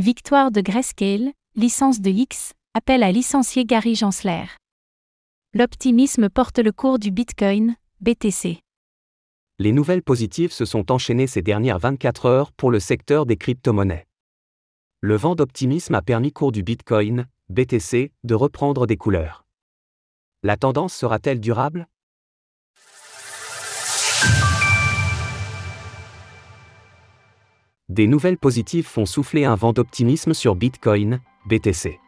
Victoire de Grayscale, licence de X, appel à licencier Gary Gensler. L'optimisme porte le cours du Bitcoin, BTC. Les nouvelles positives se sont enchaînées ces dernières 24 heures pour le secteur des crypto-monnaies. Le vent d'optimisme a permis cours du Bitcoin, BTC, de reprendre des couleurs. La tendance sera-t-elle durable? Des nouvelles positives font souffler un vent d'optimisme sur Bitcoin, BTC.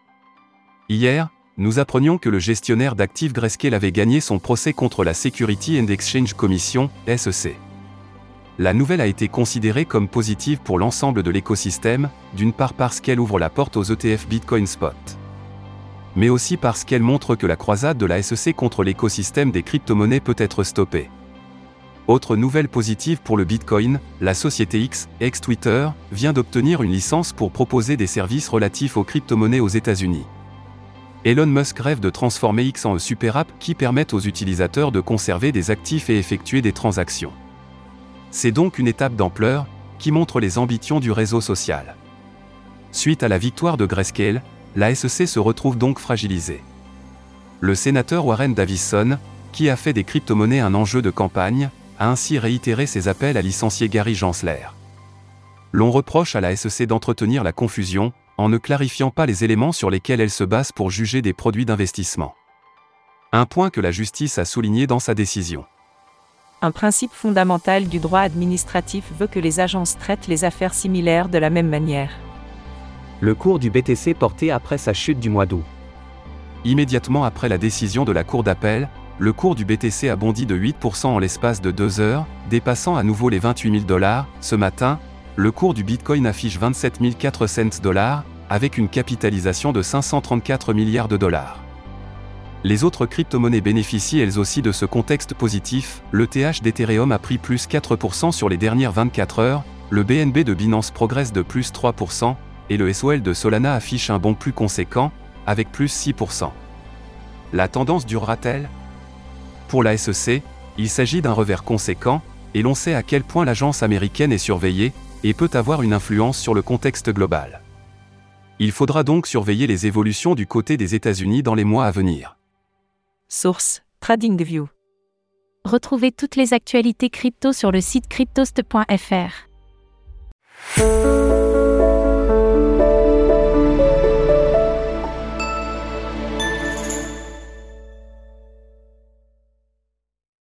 Hier, nous apprenions que le gestionnaire d'actifs Grayscale avait gagné son procès contre la Security and Exchange Commission, SEC. La nouvelle a été considérée comme positive pour l'ensemble de l'écosystème, d'une part parce qu'elle ouvre la porte aux ETF Bitcoin Spot. Mais aussi parce qu'elle montre que la croisade de la SEC contre l'écosystème des crypto-monnaies peut être stoppée. Autre nouvelle positive pour le Bitcoin, la société X, ex-Twitter, vient d'obtenir une licence pour proposer des services relatifs aux crypto-monnaies aux États-Unis. Elon Musk rêve de transformer X en un super app qui permette aux utilisateurs de conserver des actifs et effectuer des transactions. C'est donc une étape d'ampleur, qui montre les ambitions du réseau social. Suite à la victoire de Grayscale, la SEC se retrouve donc fragilisée. Le sénateur Warren Davison, qui a fait des crypto-monnaies un enjeu de campagne, a ainsi réitéré ses appels à licencier Gary Gensler. L'on reproche à la SEC d'entretenir la confusion, en ne clarifiant pas les éléments sur lesquels elle se base pour juger des produits d'investissement. Un point que la justice a souligné dans sa décision. Un principe fondamental du droit administratif veut que les agences traitent les affaires similaires de la même manière. Le cours du BTC porté après sa chute du mois d'août. Immédiatement après la décision de la Cour d'appel, le cours du BTC a bondi de 8% en l'espace de deux heures, dépassant à nouveau les 28 000 dollars. Ce matin, le cours du Bitcoin affiche 27 400 dollars, avec une capitalisation de 534 milliards de dollars. Les autres crypto-monnaies bénéficient elles aussi de ce contexte positif, le TH d'Ethereum a pris plus 4% sur les dernières 24 heures, le BNB de Binance progresse de plus 3%, et le SOL de Solana affiche un bond plus conséquent, avec plus 6%. La tendance durera-t-elle pour la SEC, il s'agit d'un revers conséquent, et l'on sait à quel point l'agence américaine est surveillée, et peut avoir une influence sur le contexte global. Il faudra donc surveiller les évolutions du côté des États-Unis dans les mois à venir. Source TradingView. Retrouvez toutes les actualités crypto sur le site cryptost.fr.